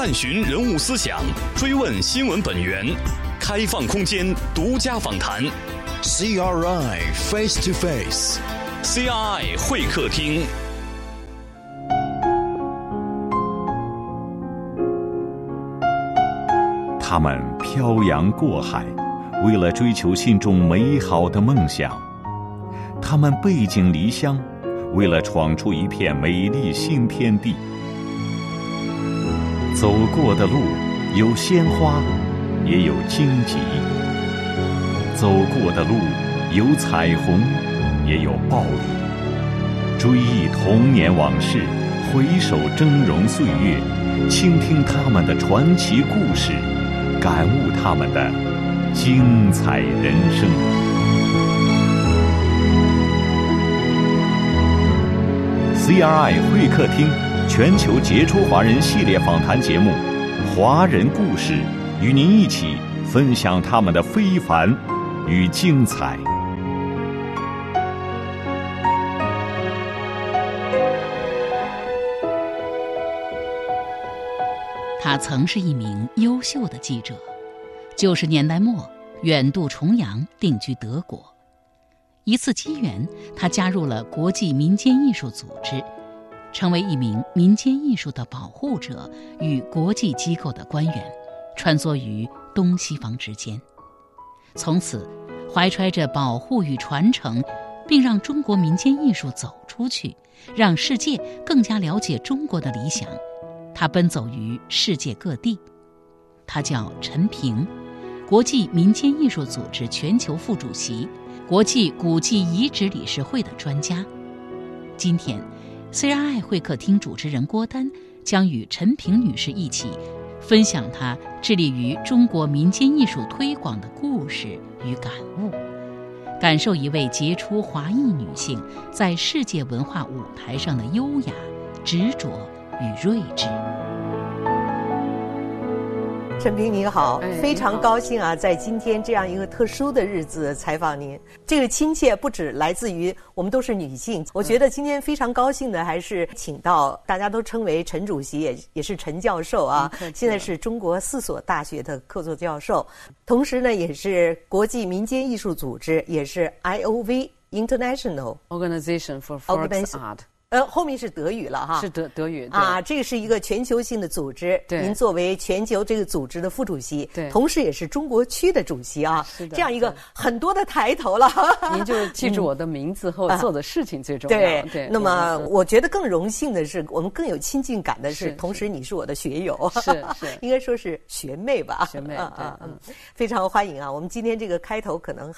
探寻人物思想，追问新闻本源，开放空间，独家访谈。CRI Face to Face，CRI 会客厅。他们漂洋过海，为了追求心中美好的梦想；他们背井离乡，为了闯出一片美丽新天地。走过的路有鲜花，也有荆棘；走过的路有彩虹，也有暴雨。追忆童年往事，回首峥嵘岁月，倾听他们的传奇故事，感悟他们的精彩人生。CRI 会客厅。全球杰出华人系列访谈节目《华人故事》，与您一起分享他们的非凡与精彩。他曾是一名优秀的记者，九十年代末远渡重洋，定居德国。一次机缘，他加入了国际民间艺术组织。成为一名民间艺术的保护者与国际机构的官员，穿梭于东西方之间。从此，怀揣着保护与传承，并让中国民间艺术走出去，让世界更加了解中国的理想，他奔走于世界各地。他叫陈平，国际民间艺术组织全球副主席，国际古迹遗址理事会的专家。今天。虽然爱会客厅主持人郭丹将与陈平女士一起，分享她致力于中国民间艺术推广的故事与感悟，感受一位杰出华裔女性在世界文化舞台上的优雅、执着与睿智。陈平您好，非常高兴啊，在今天这样一个特殊的日子采访您。这个亲切不止来自于我们都是女性，我觉得今天非常高兴的还是请到大家都称为陈主席，也也是陈教授啊。现在是中国四所大学的客座教授，同时呢也是国际民间艺术组织，也是 I O V International Organization for Folk Art。呃，后面是德语了哈，是德德语啊。这个是一个全球性的组织，您作为全球这个组织的副主席，对，同时也是中国区的主席啊，是的，这样一个很多的抬头了。您就 记住我的名字和做的事情最重要。对对。那么，我觉得更荣幸的是，我们更有亲近感的是，同时你是我的学友，是是，应该说是学妹吧？学妹啊，嗯，非常欢迎啊！我们今天这个开头可能。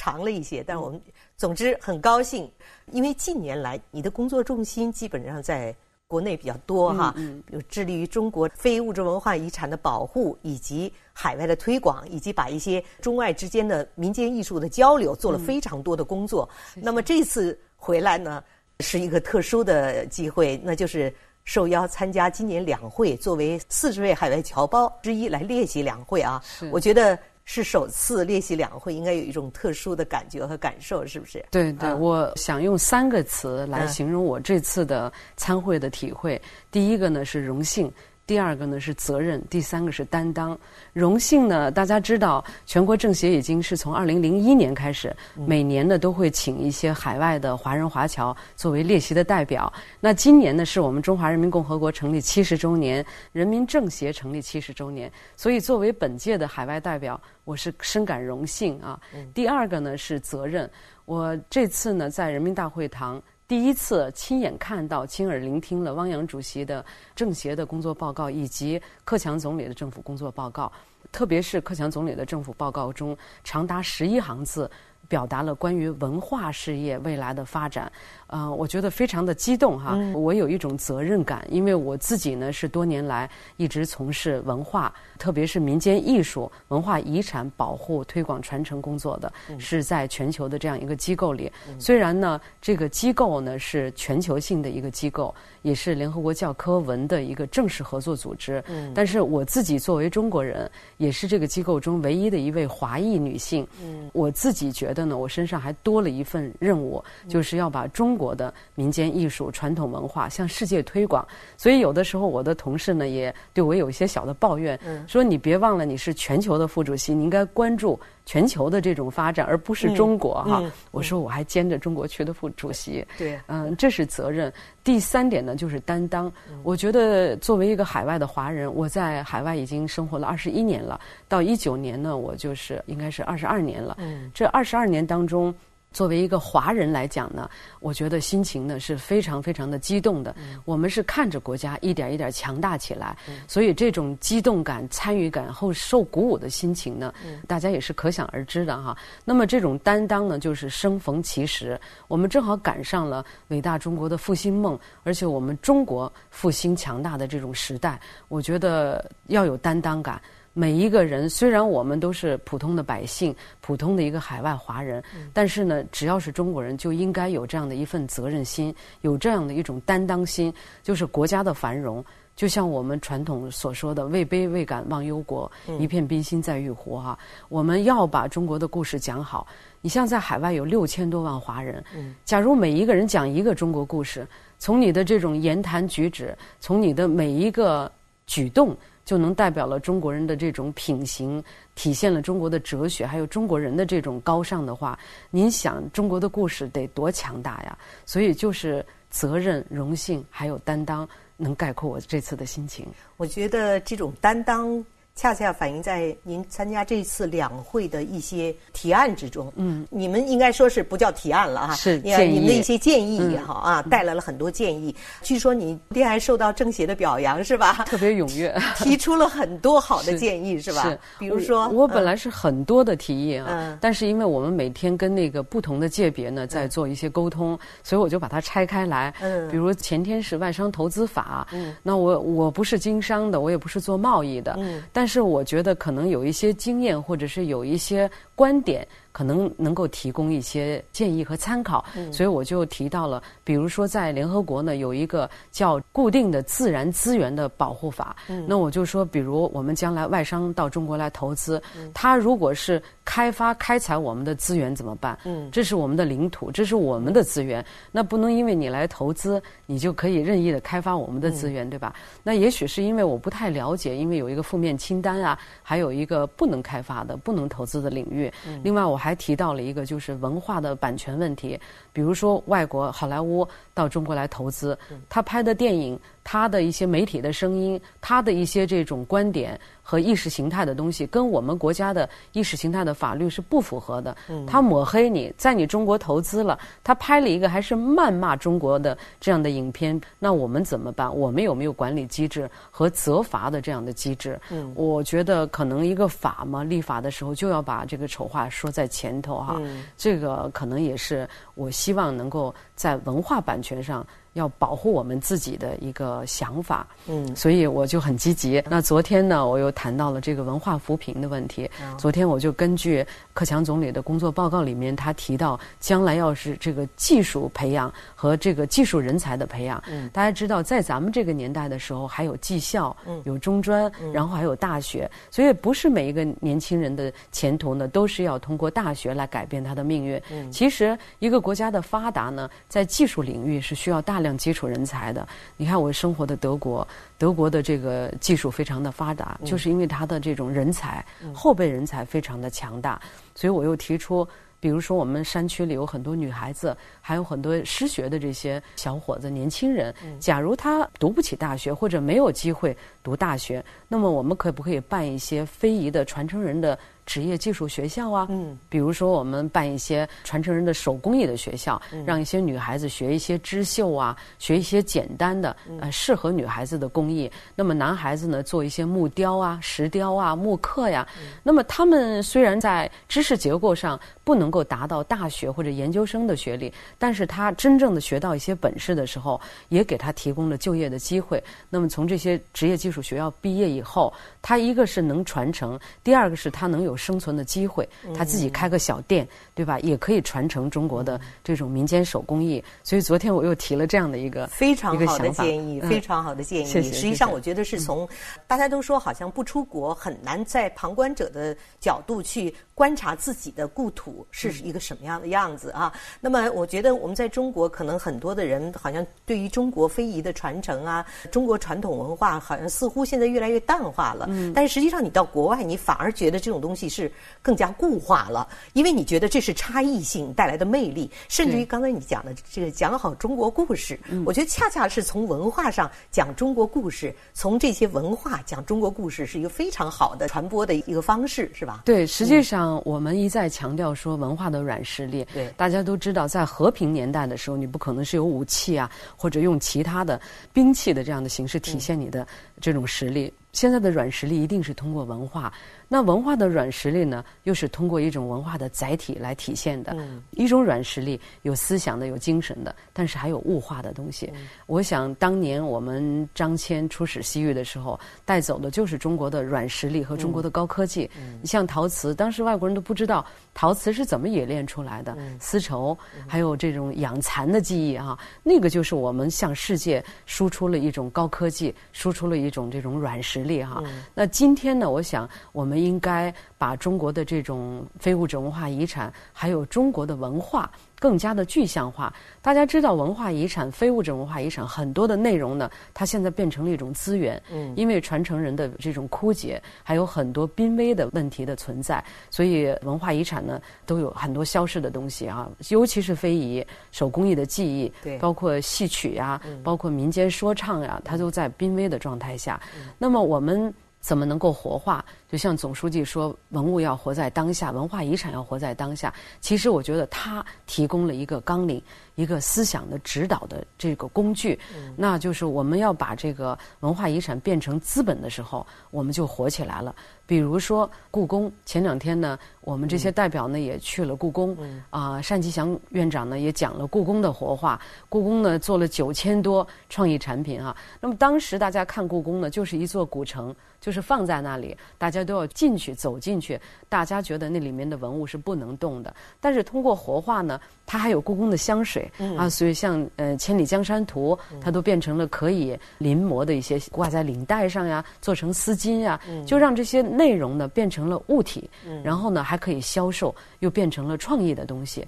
长了一些，但我们总之很高兴，因为近年来你的工作重心基本上在国内比较多哈，有致力于中国非物质文化遗产的保护，以及海外的推广，以及把一些中外之间的民间艺术的交流做了非常多的工作。那么这次回来呢，是一个特殊的机会，那就是受邀参加今年两会，作为四十位海外侨胞之一来列席两会啊。我觉得。是首次列席两会，应该有一种特殊的感觉和感受，是不是？对对，我想用三个词来形容我这次的参会的体会。第一个呢是荣幸。第二个呢是责任，第三个是担当。荣幸呢，大家知道，全国政协已经是从二零零一年开始，每年呢都会请一些海外的华人华侨作为列席的代表。那今年呢是我们中华人民共和国成立七十周年，人民政协成立七十周年，所以作为本届的海外代表，我是深感荣幸啊。第二个呢是责任，我这次呢在人民大会堂。第一次亲眼看到、亲耳聆听了汪洋主席的政协的工作报告，以及克强总理的政府工作报告，特别是克强总理的政府报告中长达十一行字。表达了关于文化事业未来的发展，呃，我觉得非常的激动哈。我有一种责任感，因为我自己呢是多年来一直从事文化，特别是民间艺术、文化遗产保护、推广、传承工作的，是在全球的这样一个机构里。虽然呢，这个机构呢是全球性的一个机构，也是联合国教科文的一个正式合作组织，但是我自己作为中国人，也是这个机构中唯一的一位华裔女性，我自己觉得。得呢，我身上还多了一份任务，就是要把中国的民间艺术、传统文化向世界推广。所以有的时候，我的同事呢也对我有一些小的抱怨，说你别忘了你是全球的副主席，你应该关注。全球的这种发展，而不是中国哈。我说我还兼着中国区的副主席，对，嗯，这是责任。第三点呢，就是担当。我觉得作为一个海外的华人，我在海外已经生活了二十一年了。到一九年呢，我就是应该是二十二年了。嗯，这二十二年当中。作为一个华人来讲呢，我觉得心情呢是非常非常的激动的。我们是看着国家一点一点强大起来，所以这种激动感、参与感后受鼓舞的心情呢，大家也是可想而知的哈。那么这种担当呢，就是生逢其时，我们正好赶上了伟大中国的复兴梦，而且我们中国复兴强大的这种时代，我觉得要有担当感。每一个人，虽然我们都是普通的百姓，普通的一个海外华人，但是呢，只要是中国人，就应该有这样的一份责任心，有这样的一种担当心，就是国家的繁荣，就像我们传统所说的“位卑未敢忘忧国，一片冰心在玉壶”哈。我们要把中国的故事讲好。你像在海外有六千多万华人，假如每一个人讲一个中国故事，从你的这种言谈举止，从你的每一个举动。就能代表了中国人的这种品行，体现了中国的哲学，还有中国人的这种高尚的话。您想，中国的故事得多强大呀！所以，就是责任、荣幸还有担当，能概括我这次的心情。我觉得这种担当。恰恰反映在您参加这次两会的一些提案之中。嗯，你们应该说是不叫提案了哈，是。你们的一些建议也好啊，带来了很多建议。据说你天还受到政协的表扬是吧？特别踊跃，提出了很多好的建议是吧？是，比如说我本来是很多的提议啊，但是因为我们每天跟那个不同的界别呢在做一些沟通，所以我就把它拆开来。嗯，比如前天是外商投资法，嗯，那我我不是经商的，我也不是做贸易的，嗯，但是我觉得可能有一些经验，或者是有一些观点。可能能够提供一些建议和参考，所以我就提到了，比如说在联合国呢有一个叫固定的自然资源的保护法，那我就说，比如我们将来外商到中国来投资，他如果是开发开采我们的资源怎么办？嗯这是我们的领土，这是我们的资源，那不能因为你来投资，你就可以任意的开发我们的资源，对吧？那也许是因为我不太了解，因为有一个负面清单啊，还有一个不能开发的、不能投资的领域。另外我。还提到了一个就是文化的版权问题，比如说外国好莱坞到中国来投资，他拍的电影，他的一些媒体的声音，他的一些这种观点。和意识形态的东西跟我们国家的意识形态的法律是不符合的。他抹黑你在你中国投资了，他拍了一个还是谩骂中国的这样的影片，那我们怎么办？我们有没有管理机制和责罚的这样的机制？我觉得可能一个法嘛，立法的时候就要把这个丑话说在前头哈。这个可能也是我希望能够在文化版权上。要保护我们自己的一个想法，嗯，所以我就很积极。那昨天呢，我又谈到了这个文化扶贫的问题。昨天我就根据克强总理的工作报告里面，他提到将来要是这个技术培养和这个技术人才的培养，嗯，大家知道在咱们这个年代的时候，还有技校，嗯，有中专，然后还有大学，所以不是每一个年轻人的前途呢，都是要通过大学来改变他的命运。嗯，其实一个国家的发达呢，在技术领域是需要大量。基础人才的，你看我生活的德国，德国的这个技术非常的发达，就是因为它的这种人才后备人才非常的强大，所以我又提出，比如说我们山区里有很多女孩子，还有很多失学的这些小伙子、年轻人，假如他读不起大学或者没有机会读大学，那么我们可不可以办一些非遗的传承人的？职业技术学校啊，嗯，比如说我们办一些传承人的手工艺的学校，让一些女孩子学一些织绣啊，学一些简单的呃适合女孩子的工艺。那么男孩子呢，做一些木雕啊、石雕啊、木刻呀。那么他们虽然在知识结构上不能够达到大学或者研究生的学历，但是他真正的学到一些本事的时候，也给他提供了就业的机会。那么从这些职业技术学校毕业以后，他一个是能传承，第二个是他能有。生存的机会，他自己开个小店，对吧？也可以传承中国的这种民间手工艺。所以昨天我又提了这样的一个非常好的建议，非常好的建议。实际上，我觉得是从大家都说好像不出国很难，在旁观者的角度去观察自己的故土是一个什么样的样子啊。那么，我觉得我们在中国可能很多的人好像对于中国非遗的传承啊，中国传统文化好像似乎现在越来越淡化了。嗯。但是实际上，你到国外，你反而觉得这种东西是更加固化了，因为你觉得这是差异性带来的魅力，甚至于刚才你讲的这个讲好中国故事，我觉得恰恰是从文化上讲中国故事，从这些文化讲中国故事是一个非常好的传播的一个方式，是吧？对，实际上我们一再强调说文化的软实力。对，大家都知道，在和平年代的时候，你不可能是有武器啊，或者用其他的兵器的这样的形式体现你的这种实力。现在的软实力一定是通过文化。那文化的软实力呢，又是通过一种文化的载体来体现的。一种软实力有思想的，有精神的，但是还有物化的东西。我想当年我们张骞出使西域的时候，带走的就是中国的软实力和中国的高科技。你像陶瓷，当时外国人都不知道陶瓷是怎么冶炼出来的，丝绸，还有这种养蚕的技艺啊，那个就是我们向世界输出了一种高科技，输出了一种这种软实力哈。那今天呢，我想我们。应该把中国的这种非物质文化遗产，还有中国的文化。更加的具象化。大家知道，文化遗产、非物质文化遗产很多的内容呢，它现在变成了一种资源。嗯，因为传承人的这种枯竭，还有很多濒危的问题的存在，所以文化遗产呢都有很多消失的东西啊，尤其是非遗、手工艺的技艺，对，包括戏曲呀，包括民间说唱呀，它都在濒危的状态下。那么我们。怎么能够活化？就像总书记说，文物要活在当下，文化遗产要活在当下。其实我觉得他提供了一个纲领，一个思想的指导的这个工具。那就是我们要把这个文化遗产变成资本的时候，我们就火起来了。比如说故宫，前两天呢，我们这些代表呢也去了故宫。啊，单霁翔院长呢也讲了故宫的活化。故宫呢做了九千多创意产品啊。那么当时大家看故宫呢，就是一座古城。就是放在那里，大家都要进去走进去。大家觉得那里面的文物是不能动的，但是通过活化呢，它还有故宫的香水啊，所以像呃《千里江山图》，它都变成了可以临摹的一些挂在领带上呀，做成丝巾呀，就让这些内容呢变成了物体，然后呢还可以销售，又变成了创意的东西。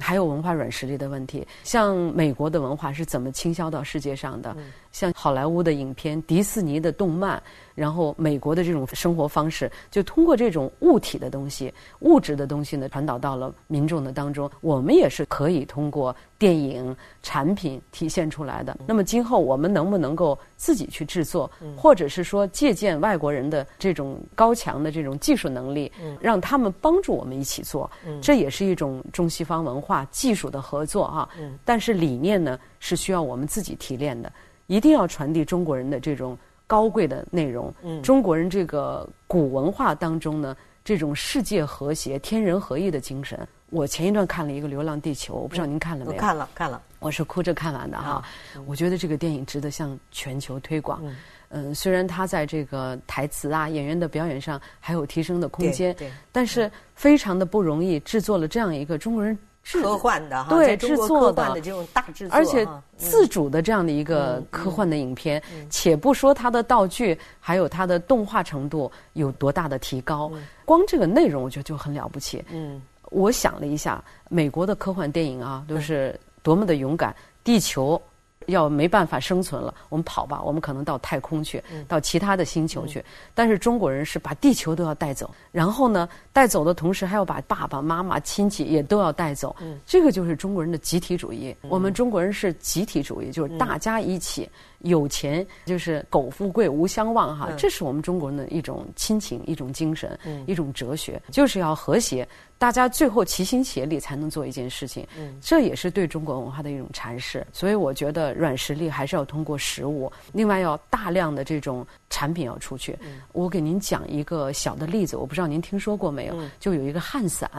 还有文化软实力的问题，像美国的文化是怎么倾销到世界上的？像好莱坞的影片、迪士尼的动漫，然后美国的这种生活方式，就通过这种物体的东西、物质的东西呢，传导到了民众的当中。我们也是可以通过电影产品体现出来的。那么今后我们能不能够自己去制作，或者是说借鉴外国人的这种高强的这种技术能力，让他们帮助我们一起做？这也是一种中西方文化技术的合作啊。但是理念呢，是需要我们自己提炼的。一定要传递中国人的这种高贵的内容。嗯，中国人这个古文化当中呢，这种世界和谐、天人合一的精神。我前一段看了一个《流浪地球》，我不知道您看了没有？看了，看了。我是哭着看完的哈。我觉得这个电影值得向全球推广。嗯，虽然它在这个台词啊、演员的表演上还有提升的空间，对，但是非常的不容易制作了这样一个中国人。科幻的哈，对制作的这种大制作，而且自主的这样的一个科幻的影片，且不说它的道具，还有它的动画程度有多大的提高，光这个内容我觉得就很了不起。嗯，我想了一下，美国的科幻电影啊，都是多么的勇敢，地球。要没办法生存了，我们跑吧，我们可能到太空去，到其他的星球去。但是中国人是把地球都要带走，然后呢，带走的同时还要把爸爸妈妈、亲戚也都要带走。这个就是中国人的集体主义。我们中国人是集体主义，就是大家一起。有钱就是苟富贵无相忘哈，这是我们中国人的一种亲情、一种精神、一种哲学，就是要和谐，大家最后齐心协力才能做一件事情。这也是对中国文化的一种阐释。所以我觉得软实力还是要通过实物，另外要大量的这种产品要出去。我给您讲一个小的例子，我不知道您听说过没有？就有一个汗伞，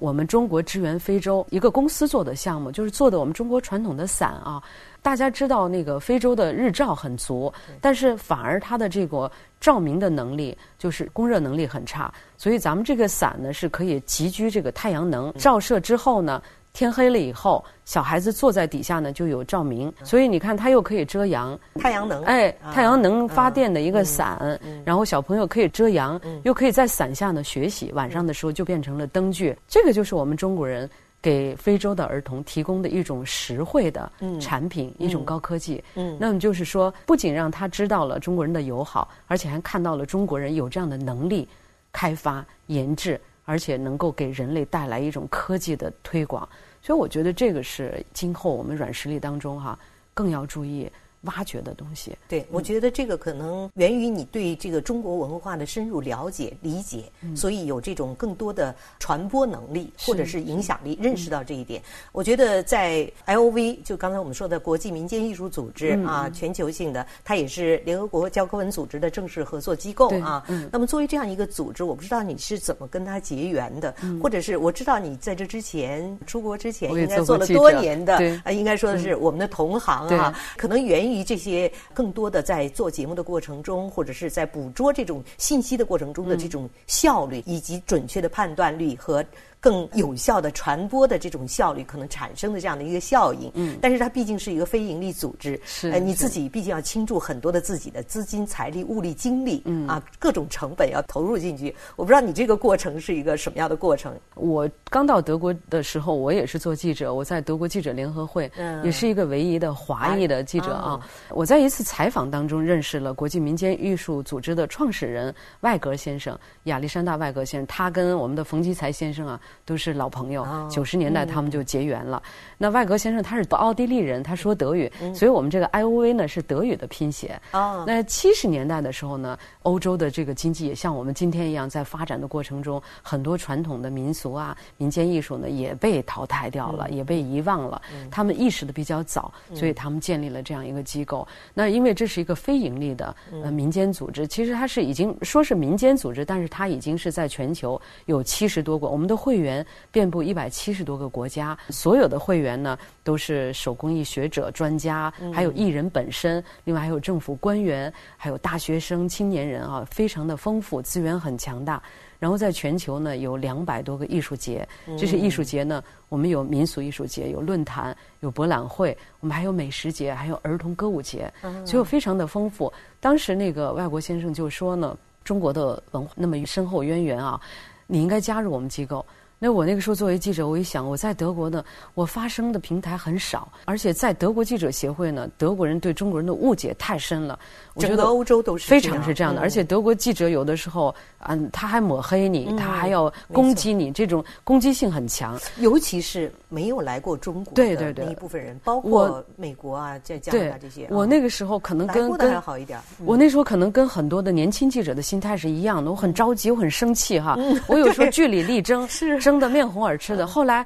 我们中国支援非洲一个公司做的项目，就是做的我们中国传统的伞啊。大家知道那个非洲的日照很足，但是反而它的这个照明的能力就是供热能力很差，所以咱们这个伞呢是可以集聚这个太阳能，照射之后呢。天黑了以后，小孩子坐在底下呢，就有照明，所以你看，它又可以遮阳。太阳能，哎，太阳能发电的一个伞，然后小朋友可以遮阳，又可以在伞下呢学习。晚上的时候就变成了灯具。这个就是我们中国人给非洲的儿童提供的一种实惠的产品，一种高科技。嗯，那么就是说，不仅让他知道了中国人的友好，而且还看到了中国人有这样的能力开发研制，而且能够给人类带来一种科技的推广。所以我觉得这个是今后我们软实力当中哈更要注意。挖掘的东西，对我觉得这个可能源于你对这个中国文化的深入了解、理解，所以有这种更多的传播能力或者是影响力，认识到这一点。我觉得在 I O V 就刚才我们说的国际民间艺术组织啊，全球性的，它也是联合国教科文组织的正式合作机构啊。那么作为这样一个组织，我不知道你是怎么跟它结缘的，或者是我知道你在这之前出国之前应该做了多年的啊，应该说的是我们的同行啊，可能源。于这些更多的在做节目的过程中，或者是在捕捉这种信息的过程中的这种效率，以及准确的判断力和。更有效的传播的这种效率可能产生的这样的一个效应，嗯，但是它毕竟是一个非盈利组织，是，呃，你自己毕竟要倾注很多的自己的资金、财力、物力、精力，嗯啊，各种成本要投入进去。我不知道你这个过程是一个什么样的过程。我刚到德国的时候，我也是做记者，我在德国记者联合会，嗯也是一个唯一的华裔的记者啊。我在一次采访当中认识了国际民间艺术组织的创始人外格先生，亚历山大外格先生，他跟我们的冯骥才先生啊。都是老朋友，九十年代他们就结缘了。那外格先生他是奥地利人，他说德语，所以我们这个 I O V 呢是德语的拼写。那七十年代的时候呢，欧洲的这个经济也像我们今天一样在发展的过程中，很多传统的民俗啊、民间艺术呢也被淘汰掉了，也被遗忘了。他们意识的比较早，所以他们建立了这样一个机构。那因为这是一个非盈利的呃民间组织，其实它是已经说是民间组织，但是它已经是在全球有七十多个，我们的会员。员遍布一百七十多个国家，所有的会员呢都是手工艺学者、专家，还有艺人本身，另外还有政府官员，还有大学生、青年人啊，非常的丰富，资源很强大。然后在全球呢有两百多个艺术节，这是艺术节呢，我们有民俗艺术节，有论坛，有博览会，我们还有美食节，还有儿童歌舞节，所以非常的丰富。当时那个外国先生就说呢，中国的文化那么深厚渊源啊，你应该加入我们机构。那我那个时候作为记者，我一想，我在德国呢，我发声的平台很少，而且在德国记者协会呢，德国人对中国人的误解太深了。整个欧洲都是非常是这样的，而且德国记者有的时候，嗯，他还抹黑你，他还要攻击你，这种攻击性很强。尤其是没有来过中国的那一部分人，包括美国啊，在加拿大这些。我那个时候可能跟跟还好一点。我那时候可能跟很多的年轻记者的心态是一样的，我很着急，我很生气哈，我有时候据理力争。是。争得面红耳赤的。后来，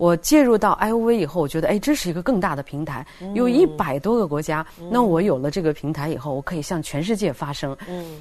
我介入到 I O V 以后，我觉得哎，这是一个更大的平台，有一百多个国家。那我有了这个平台以后，我可以向全世界发声。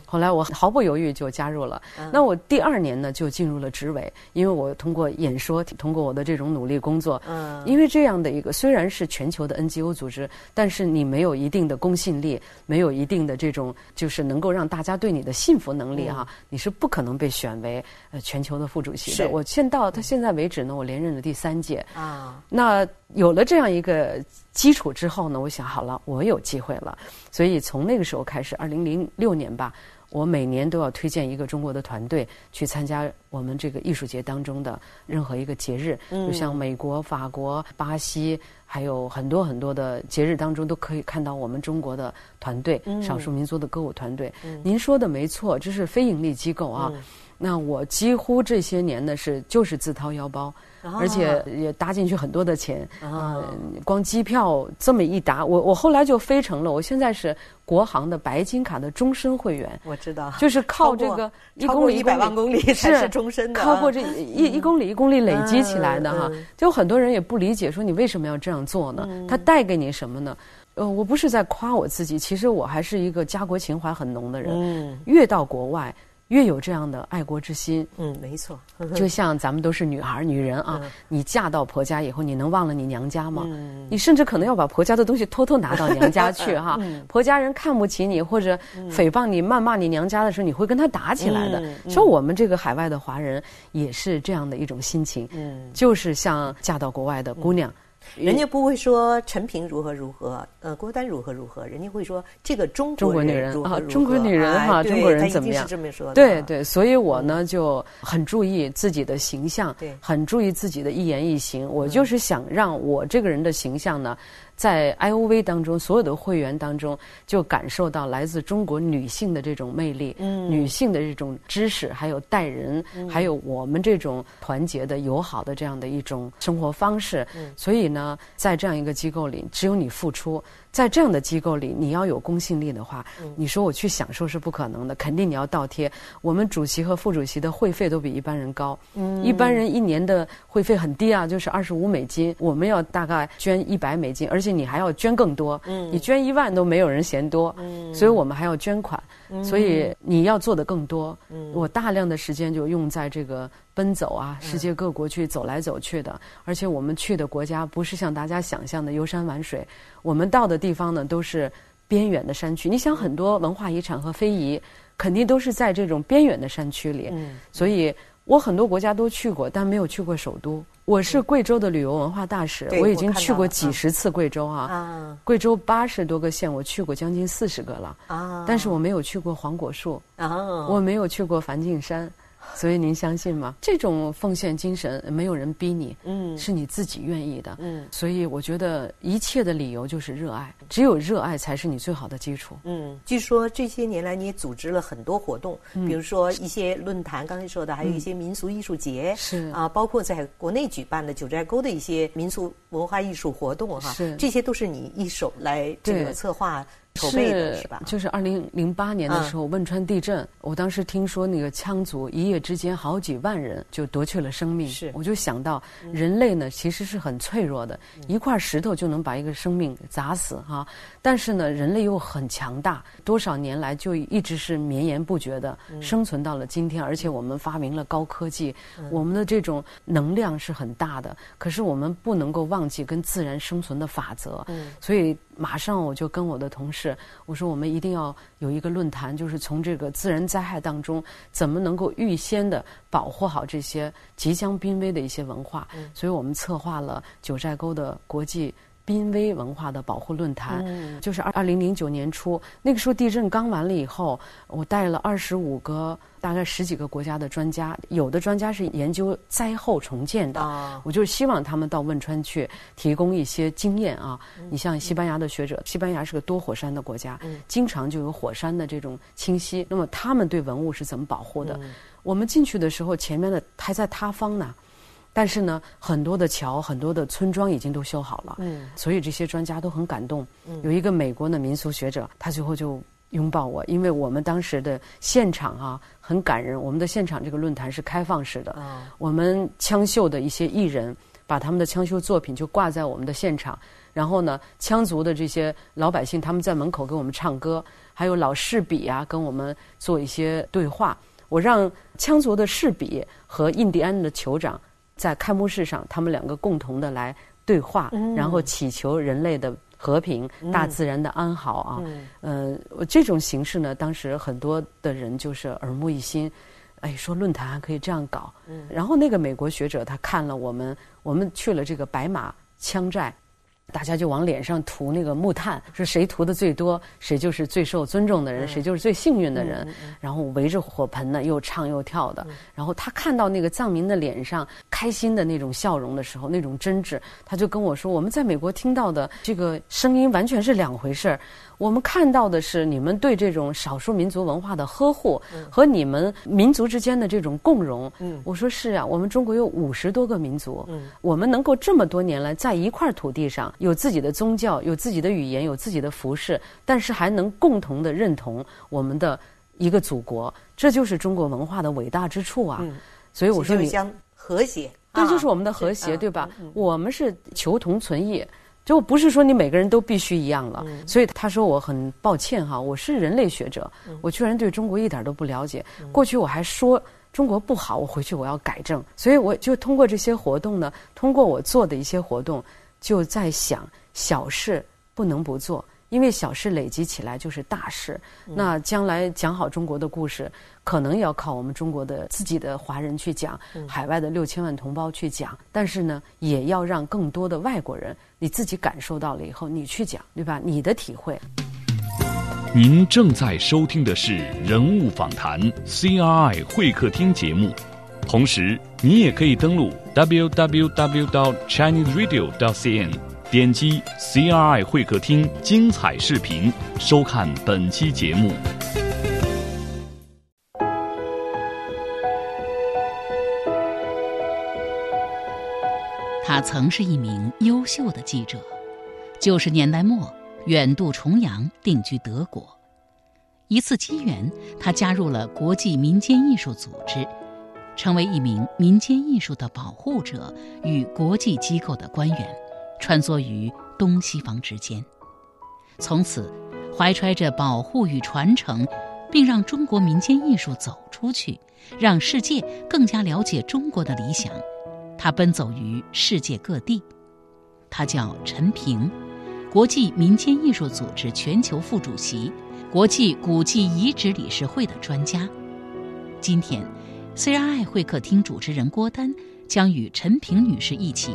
后来我毫不犹豫就加入了。那我第二年呢，就进入了执委，因为我通过演说，通过我的这种努力工作，因为这样的一个虽然是全球的 N G O 组织，但是你没有一定的公信力，没有一定的这种就是能够让大家对你的信服能力哈，你是不可能被选为呃全球的副主席的。我现到。到他现在为止呢，我连任了第三届啊。那有了这样一个基础之后呢，我想好了，我有机会了。所以从那个时候开始，二零零六年吧，我每年都要推荐一个中国的团队去参加我们这个艺术节当中的任何一个节日，就像美国、法国、巴西，还有很多很多的节日当中都可以看到我们中国的团队，少数民族的歌舞团队。您说的没错，这是非盈利机构啊。那我几乎这些年呢是就是自掏腰包，而且也搭进去很多的钱。嗯，光机票这么一搭，我我后来就飞成了。我现在是国航的白金卡的终身会员。我知道，就是靠这个一公里一百万公里是终身的，靠过这一一公里一公里累积起来的哈。就很多人也不理解，说你为什么要这样做呢？它带给你什么呢？呃，我不是在夸我自己，其实我还是一个家国情怀很浓的人。嗯，越到国外。越有这样的爱国之心，嗯，没错，就像咱们都是女孩、女人啊，你嫁到婆家以后，你能忘了你娘家吗？你甚至可能要把婆家的东西偷偷拿到娘家去 哈。婆家人看不起你或者诽谤你、谩骂你娘家的时候，你会跟他打起来的。说我们这个海外的华人也是这样的一种心情，就是像嫁到国外的姑娘。人家不会说陈平如何如何，呃，郭丹如何如何，人家会说这个中国女人啊，中国女人哈，中国人怎么样？这么说。对对，所以我呢就很注意自己的形象，对，很注意自己的一言一行。我就是想让我这个人的形象呢。在 I O V 当中，所有的会员当中，就感受到来自中国女性的这种魅力，女性的这种知识，还有待人，还有我们这种团结的、友好的这样的一种生活方式。所以呢，在这样一个机构里，只有你付出。在这样的机构里，你要有公信力的话，你说我去享受是不可能的，肯定你要倒贴。我们主席和副主席的会费都比一般人高，一般人一年的会费很低啊，就是二十五美金，我们要大概捐一百美金，而且你还要捐更多，你捐一万都没有人嫌多，所以我们还要捐款。所以你要做的更多，我大量的时间就用在这个奔走啊，世界各国去走来走去的。而且我们去的国家不是像大家想象的游山玩水，我们到的地方呢都是边远的山区。你想很多文化遗产和非遗，肯定都是在这种边远的山区里。嗯所以我很多国家都去过，但没有去过首都。我是贵州的旅游文化大使，我已经去过几十次贵州啊。贵州八十多个县，我去过将近四十个了。啊，但是我没有去过黄果树。啊，我没有去过梵净山。所以您相信吗？这种奉献精神，没有人逼你，嗯，是你自己愿意的，嗯。所以我觉得一切的理由就是热爱，只有热爱才是你最好的基础。嗯，据说这些年来你也组织了很多活动，比如说一些论坛，刚才说的，还有一些民俗艺术节，是啊，包括在国内举办的九寨沟的一些民俗文化艺术活动，哈，是这些都是你一手来这个策划。是是吧？就是二零零八年的时候，汶川地震，我当时听说那个羌族一夜之间好几万人就夺去了生命，是我就想到人类呢其实是很脆弱的，一块石头就能把一个生命砸死哈。但是呢，人类又很强大，多少年来就一直是绵延不绝的生存到了今天，而且我们发明了高科技，我们的这种能量是很大的。可是我们不能够忘记跟自然生存的法则，所以。马上我就跟我的同事我说，我们一定要有一个论坛，就是从这个自然灾害当中，怎么能够预先的保护好这些即将濒危的一些文化。所以我们策划了九寨沟的国际。濒危文化的保护论坛，就是二二零零九年初，那个时候地震刚完了以后，我带了二十五个，大概十几个国家的专家，有的专家是研究灾后重建的，我就是希望他们到汶川去提供一些经验啊。你像西班牙的学者，西班牙是个多火山的国家，经常就有火山的这种侵袭，那么他们对文物是怎么保护的？我们进去的时候，前面的还在塌方呢。但是呢，很多的桥、很多的村庄已经都修好了，嗯，所以这些专家都很感动。有一个美国的民俗学者，他最后就拥抱我，因为我们当时的现场啊很感人。我们的现场这个论坛是开放式的，我们羌绣的一些艺人把他们的羌绣作品就挂在我们的现场，然后呢，羌族的这些老百姓他们在门口给我们唱歌，还有老士比啊跟我们做一些对话。我让羌族的士比和印第安的酋长。在开幕式上，他们两个共同的来对话，然后祈求人类的和平、大自然的安好啊。嗯，这种形式呢，当时很多的人就是耳目一新，哎，说论坛还可以这样搞。然后那个美国学者他看了我们，我们去了这个白马羌寨。大家就往脸上涂那个木炭，说谁涂的最多，谁就是最受尊重的人，谁就是最幸运的人。然后围着火盆呢，又唱又跳的。然后他看到那个藏民的脸上开心的那种笑容的时候，那种真挚，他就跟我说：“我们在美国听到的这个声音完全是两回事儿。”我们看到的是你们对这种少数民族文化的呵护，和你们民族之间的这种共荣。我说是啊，我们中国有五十多个民族，我们能够这么多年来在一块土地上有自己的宗教、有自己的语言、有自己的服饰，但是还能共同的认同我们的一个祖国，这就是中国文化的伟大之处啊！所以我说你将和谐，这就是我们的和谐，对吧？我们是求同存异。就不是说你每个人都必须一样了，所以他说我很抱歉哈，我是人类学者，我居然对中国一点都不了解。过去我还说中国不好，我回去我要改正。所以我就通过这些活动呢，通过我做的一些活动，就在想小事不能不做。因为小事累积起来就是大事，那将来讲好中国的故事，可能要靠我们中国的自己的华人去讲，海外的六千万同胞去讲，但是呢，也要让更多的外国人你自己感受到了以后，你去讲，对吧？你的体会。您正在收听的是人物访谈 CRI 会客厅节目，同时你也可以登录 www.chineseradio.cn。点击 CRI 会客厅精彩视频，收看本期节目。他曾是一名优秀的记者，九十年代末远渡重洋定居德国。一次机缘，他加入了国际民间艺术组织，成为一名民间艺术的保护者与国际机构的官员。穿梭于东西方之间，从此怀揣着保护与传承，并让中国民间艺术走出去，让世界更加了解中国的理想。他奔走于世界各地。他叫陈平，国际民间艺术组织全球副主席，国际古迹遗址理事会的专家。今天，CRI 会客厅主持人郭丹将与陈平女士一起。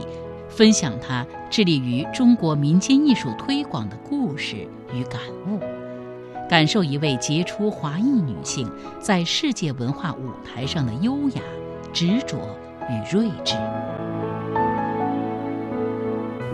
分享他致力于中国民间艺术推广的故事与感悟，感受一位杰出华裔女性在世界文化舞台上的优雅、执着与睿智。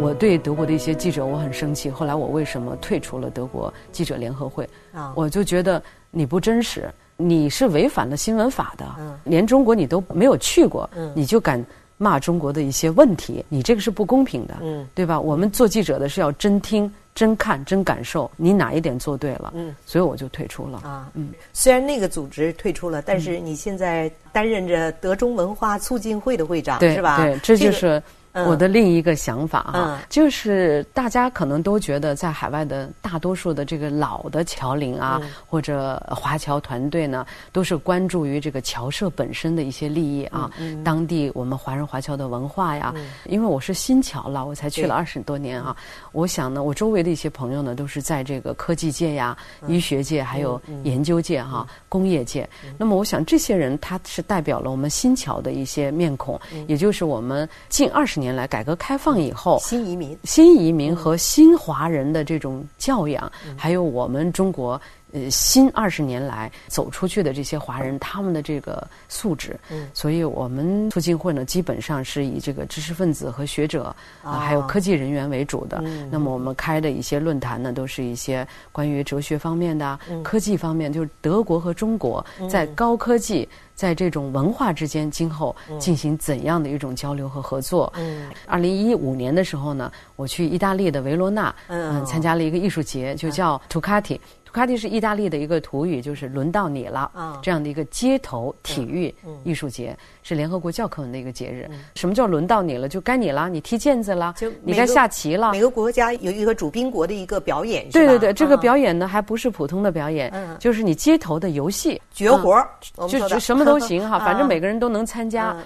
我对德国的一些记者我很生气，后来我为什么退出了德国记者联合会？啊，我就觉得你不真实，你是违反了新闻法的，连中国你都没有去过，你就敢。骂中国的一些问题，你这个是不公平的，嗯，对吧？我们做记者的是要真听、真看、真感受，你哪一点做对了，嗯，所以我就退出了啊，嗯。虽然那个组织退出了，但是你现在担任着德中文化促进会的会长，是吧？对，这就是。我的另一个想法哈，就是大家可能都觉得，在海外的大多数的这个老的侨领啊，或者华侨团队呢，都是关注于这个侨社本身的一些利益啊，当地我们华人华侨的文化呀。因为我是新侨了，我才去了二十多年啊。我想呢，我周围的一些朋友呢，都是在这个科技界呀、医学界、还有研究界哈、工业界。那么，我想这些人他是代表了我们新侨的一些面孔，也就是我们近二十。年来，改革开放以后，新移民、新移民和新华人的这种教养，还有我们中国呃新二十年来走出去的这些华人，他们的这个素质，嗯，所以我们促进会呢，基本上是以这个知识分子和学者啊，还有科技人员为主的。那么我们开的一些论坛呢，都是一些关于哲学方面的、科技方面，就是德国和中国在高科技。在这种文化之间，今后进行怎样的一种交流和合作？嗯，二零一五年的时候呢，我去意大利的维罗纳，嗯，参加了一个艺术节，就叫图卡蒂。图卡蒂是意大利的一个土语，就是轮到你了啊，这样的一个街头体育艺术节，是联合国教科文的一个节日。什么叫轮到你了？就该你了，你踢毽子了，就你该下棋了。每个国家有一个主宾国的一个表演，对对对，这个表演呢还不是普通的表演，就是你街头的游戏。绝活，就就什么都行哈，反正每个人都能参加。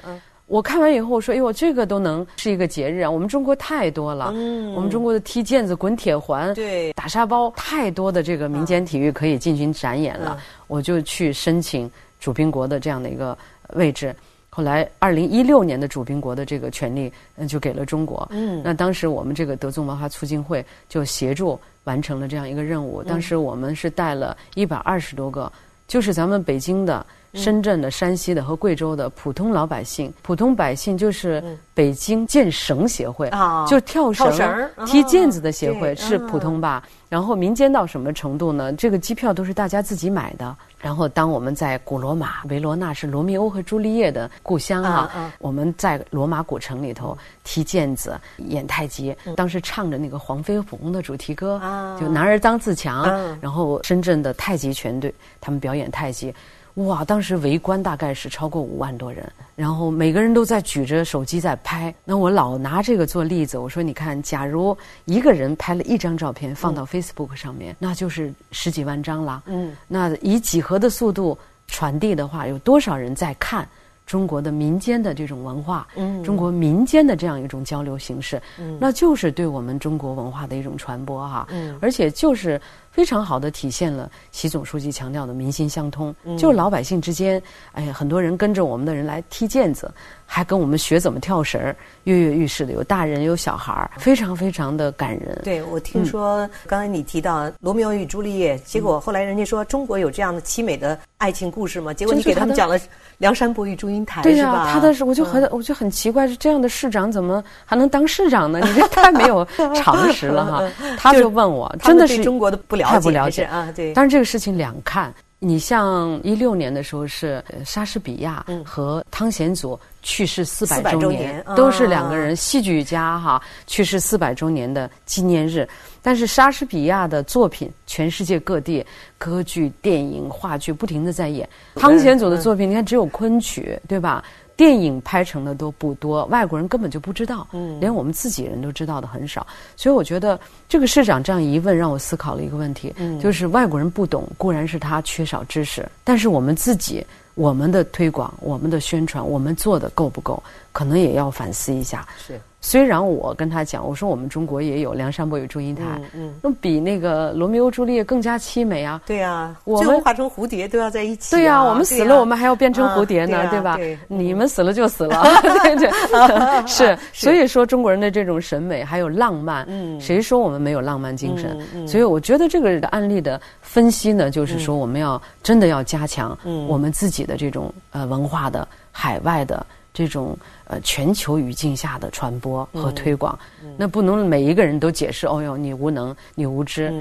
我看完以后我说：“哎呦，这个都能是一个节日啊！我们中国太多了，我们中国的踢毽子、滚铁环、对打沙包，太多的这个民间体育可以进行展演了。我就去申请主宾国的这样的一个位置。后来，二零一六年的主宾国的这个权利，嗯，就给了中国。嗯，那当时我们这个德宗文化促进会就协助完成了这样一个任务。当时我们是带了一百二十多个，就是咱们北京的。”深圳的、山西的和贵州的普通老百姓，普通百姓就是北京健绳协会，就跳绳、踢毽子的协会是普通吧？然后民间到什么程度呢？这个机票都是大家自己买的。然后当我们在古罗马，维罗纳是罗密欧和朱丽叶的故乡啊，我们在罗马古城里头踢毽子、演太极，当时唱着那个《黄飞鸿》的主题歌，就男儿当自强。然后深圳的太极拳队他们表演太极。哇，当时围观大概是超过五万多人，然后每个人都在举着手机在拍。那我老拿这个做例子，我说你看，假如一个人拍了一张照片放到 Facebook 上面，那就是十几万张了。嗯，那以几何的速度传递的话，有多少人在看？中国的民间的这种文化，嗯，中国民间的这样一种交流形式，嗯，那就是对我们中国文化的一种传播哈，嗯，而且就是非常好的体现了习总书记强调的民心相通，就是老百姓之间，哎呀，很多人跟着我们的人来踢毽子。还跟我们学怎么跳绳儿，跃跃欲试的，有大人有小孩儿，非常非常的感人。对，我听说刚才你提到罗密欧与朱丽叶，结果后来人家说中国有这样的凄美的爱情故事吗？结果你给他们讲了《梁山伯与祝英台》，是吧？他的是，我就很我就很奇怪，是这样的市长怎么还能当市长呢？你这 太没有常识了哈！他就问我，真的是中国的不了解，太不了解啊！对，但是这个事情两看。你像一六年的时候是莎士比亚和汤显祖去世四百周年，都是两个人戏剧家哈去世四百周年的纪念日。但是莎士比亚的作品，全世界各地歌剧、电影、话剧不停的在演。汤显祖的作品，你看只有昆曲，对吧？电影拍成的都不多，外国人根本就不知道，连我们自己人都知道的很少。所以我觉得这个市长这样一问，让我思考了一个问题，就是外国人不懂固然是他缺少知识，但是我们自己我们的推广、我们的宣传，我们做的够不够，可能也要反思一下。是。虽然我跟他讲，我说我们中国也有《梁山伯与祝英台》，嗯，那比那个《罗密欧朱丽叶》更加凄美啊。对呀，我们化成蝴蝶都要在一起。对呀，我们死了，我们还要变成蝴蝶呢，对吧？你们死了就死了，对 对，是。所以说，中国人的这种审美还有浪漫，嗯，谁说我们没有浪漫精神？嗯所以我觉得这个案例的分析呢，就是说我们要真的要加强我们自己的这种呃文化的海外的。这种呃全球语境下的传播和推广，那不能每一个人都解释。哦哟，你无能，你无知，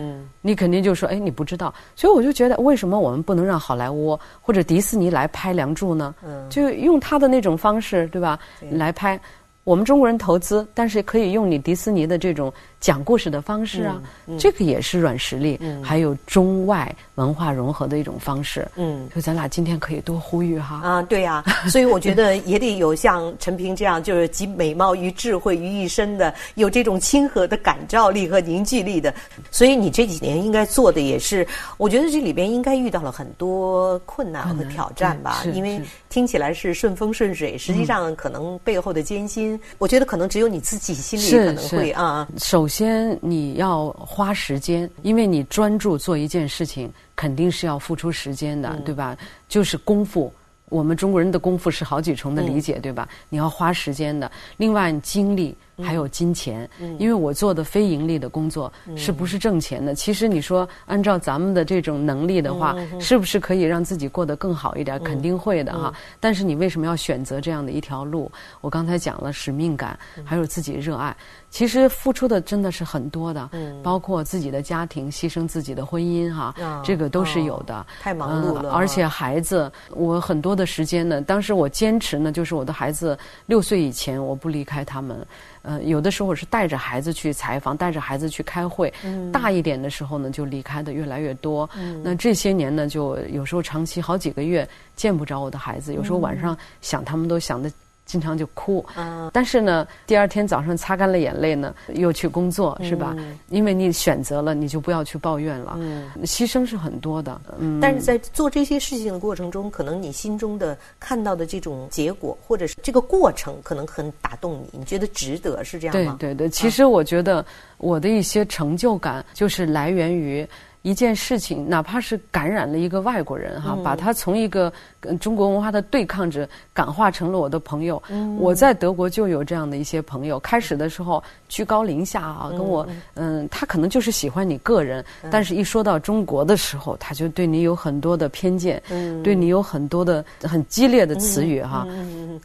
你肯定就说，哎，你不知道。所以我就觉得，为什么我们不能让好莱坞或者迪士尼来拍《梁祝》呢？就用他的那种方式，对吧？来拍。我们中国人投资，但是可以用你迪士尼的这种讲故事的方式啊，这个也是软实力，还有中外文化融合的一种方式。嗯，所以咱俩今天可以多呼吁哈。啊，对呀，所以我觉得也得有像陈平这样，就是集美貌与智慧于一身的，有这种亲和的感召力和凝聚力的。所以你这几年应该做的也是，我觉得这里边应该遇到了很多困难和挑战吧，因为听起来是顺风顺水，实际上可能背后的艰辛。我觉得可能只有你自己心里可能会啊。首先你要花时间，因为你专注做一件事情，肯定是要付出时间的，对吧？就是功夫。我们中国人的功夫是好几重的理解，对吧？你要花时间的。另外，精力还有金钱，因为我做的非盈利的工作是不是挣钱的？其实你说按照咱们的这种能力的话，是不是可以让自己过得更好一点？肯定会的哈。但是你为什么要选择这样的一条路？我刚才讲了使命感，还有自己热爱。其实付出的真的是很多的，包括自己的家庭，牺牲自己的婚姻哈，这个都是有的。太忙碌了，而且孩子，我很多的时间呢，当时我坚持呢，就是我的孩子六岁以前我不离开他们。呃，有的时候我是带着孩子去采访，带着孩子去开会。大一点的时候呢，就离开的越来越多。那这些年呢，就有时候长期好几个月见不着我的孩子，有时候晚上想他们都想的。经常就哭，但是呢，第二天早上擦干了眼泪呢，又去工作，是吧？因为你选择了，你就不要去抱怨了。牺牲是很多的，但是在做这些事情的过程中，可能你心中的看到的这种结果，或者是这个过程，可能很打动你，你觉得值得，是这样吗？对对对，其实我觉得我的一些成就感，就是来源于。一件事情，哪怕是感染了一个外国人哈，把他从一个中国文化的对抗者感化成了我的朋友。我在德国就有这样的一些朋友，开始的时候居高临下啊，跟我嗯，他可能就是喜欢你个人，但是一说到中国的时候，他就对你有很多的偏见，对你有很多的很激烈的词语哈。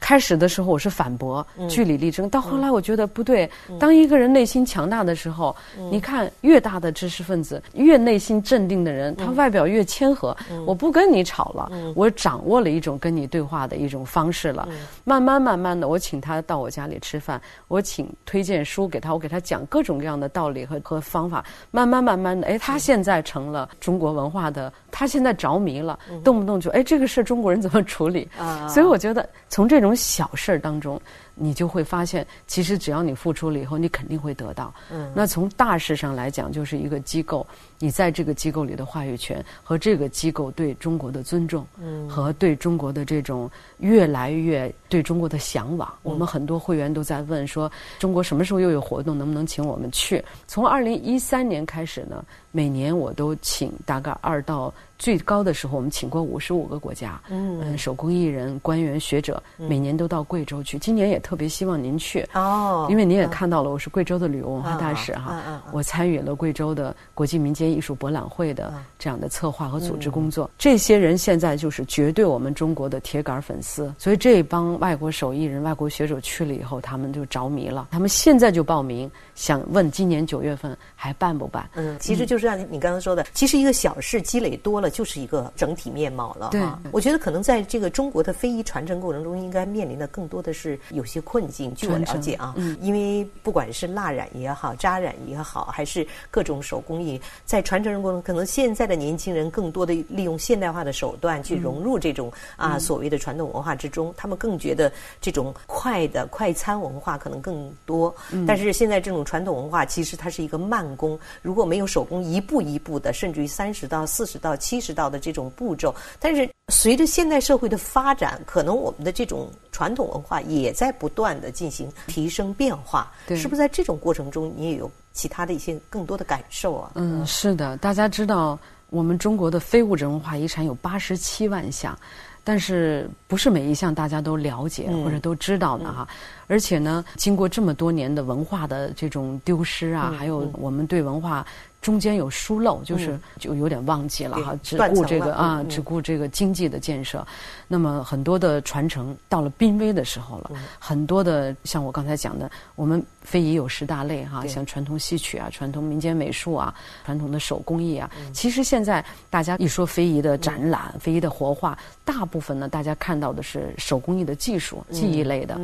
开始的时候我是反驳，据理力争。到后来我觉得不对，当一个人内心强大的时候，你看越大的知识分子，越内心镇定的人，他外表越谦和。我不跟你吵了，我掌握了一种跟你对话的一种方式了。慢慢慢慢的，我请他到我家里吃饭，我请推荐书给他，我给他讲各种各样的道理和和方法。慢慢慢慢的，哎，他现在成了中国文化的，他现在着迷了，动不动就哎，这个事中国人怎么处理？所以我觉得从这种小事儿当中。你就会发现，其实只要你付出了以后，你肯定会得到。嗯，那从大事上来讲，就是一个机构，你在这个机构里的话语权和这个机构对中国的尊重，嗯，和对中国的这种越来越对中国的向往。我们很多会员都在问说，中国什么时候又有活动，能不能请我们去？从二零一三年开始呢，每年我都请大概二到。最高的时候，我们请过五十五个国家，嗯，手工艺人、官员、学者，每年都到贵州去。今年也特别希望您去哦，因为您也看到了，我是贵州的旅游文化大使哈，我参与了贵州的国际民间艺术博览会的这样的策划和组织工作。这些人现在就是绝对我们中国的铁杆粉丝，所以这帮外国手艺人、外国学者去了以后，他们就着迷了，他们现在就报名，想问今年九月份还办不办？嗯，其实就是像你刚刚说的，其实一个小事积累多了。就是一个整体面貌了哈。我觉得可能在这个中国的非遗传承过程中，应该面临的更多的是有些困境。据我了解啊，因为不管是蜡染也好、扎染也好，还是各种手工艺，在传承过程中，可能现在的年轻人更多的利用现代化的手段去融入这种啊所谓的传统文化之中。他们更觉得这种快的快餐文化可能更多。但是现在这种传统文化其实它是一个慢工，如果没有手工一步一步的，甚至于三十到四十到七。意识到的这种步骤，但是随着现代社会的发展，可能我们的这种传统文化也在不断的进行提升变化。是不是在这种过程中，你也有其他的一些更多的感受啊？嗯，是的，大家知道，我们中国的非物质文化遗产有八十七万项，但是不是每一项大家都了解或者都知道的哈？而且呢，经过这么多年的文化的这种丢失啊，还有我们对文化。中间有疏漏，就是就有点忘记了哈，只顾这个啊，只顾这个经济的建设。那么很多的传承到了濒危的时候了，很多的像我刚才讲的，我们非遗有十大类哈，像传统戏曲啊、传统民间美术啊、传统的手工艺啊。其实现在大家一说非遗的展览、非遗的活化，大部分呢，大家看到的是手工艺的技术、技艺类的。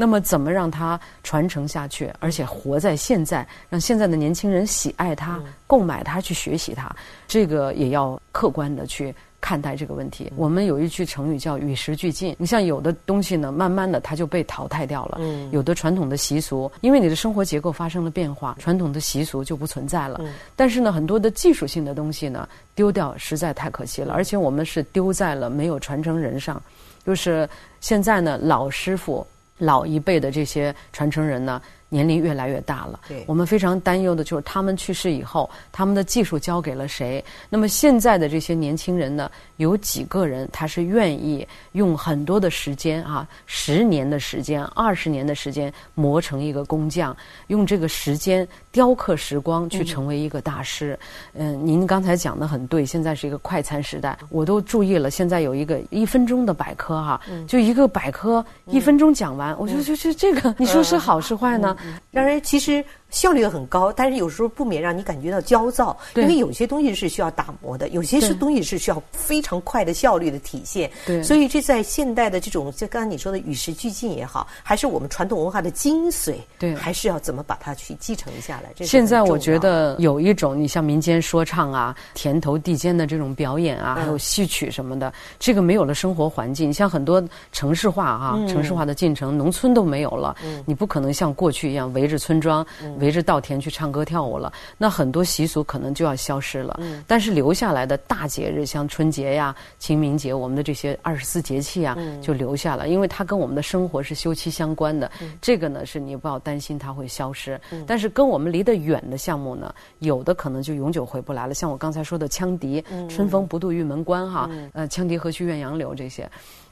那么，怎么让它传承下去，而且活在现在，让现在的年轻人喜爱它、购买它、去学习它？这个也要客观的去看待这个问题。我们有一句成语叫“与时俱进”。你像有的东西呢，慢慢的它就被淘汰掉了。嗯。有的传统的习俗，因为你的生活结构发生了变化，传统的习俗就不存在了。嗯。但是呢，很多的技术性的东西呢，丢掉实在太可惜了。而且我们是丢在了没有传承人上，就是现在呢，老师傅。老一辈的这些传承人呢？年龄越来越大了，我们非常担忧的就是他们去世以后，他们的技术交给了谁？那么现在的这些年轻人呢，有几个人他是愿意用很多的时间啊，十年的时间、二十年的时间磨成一个工匠，用这个时间雕刻时光去成为一个大师？嗯，您刚才讲的很对，现在是一个快餐时代，我都注意了，现在有一个一分钟的百科哈，就一个百科一分钟讲完，我就觉得这个，你说是好是坏呢？当然，其实。效率很高，但是有时候不免让你感觉到焦躁，因为有些东西是需要打磨的，有些是东西是需要非常快的效率的体现。对，所以这在现代的这种，就刚才你说的与时俱进也好，还是我们传统文化的精髓，对，还是要怎么把它去继承下来。现在我觉得有一种，你像民间说唱啊、田头地间的这种表演啊，还有戏曲什么的，这个没有了生活环境，像很多城市化啊，城市化的进程，农村都没有了，你不可能像过去一样围着村庄。围着稻田去唱歌跳舞了，那很多习俗可能就要消失了。嗯，但是留下来的大节日，像春节呀、清明节，我们的这些二十四节气啊，就留下了，因为它跟我们的生活是休戚相关的。这个呢，是你不要担心它会消失。但是跟我们离得远的项目呢，有的可能就永久回不来了。像我刚才说的羌笛，春风不度玉门关哈，呃，羌笛何须怨杨柳这些。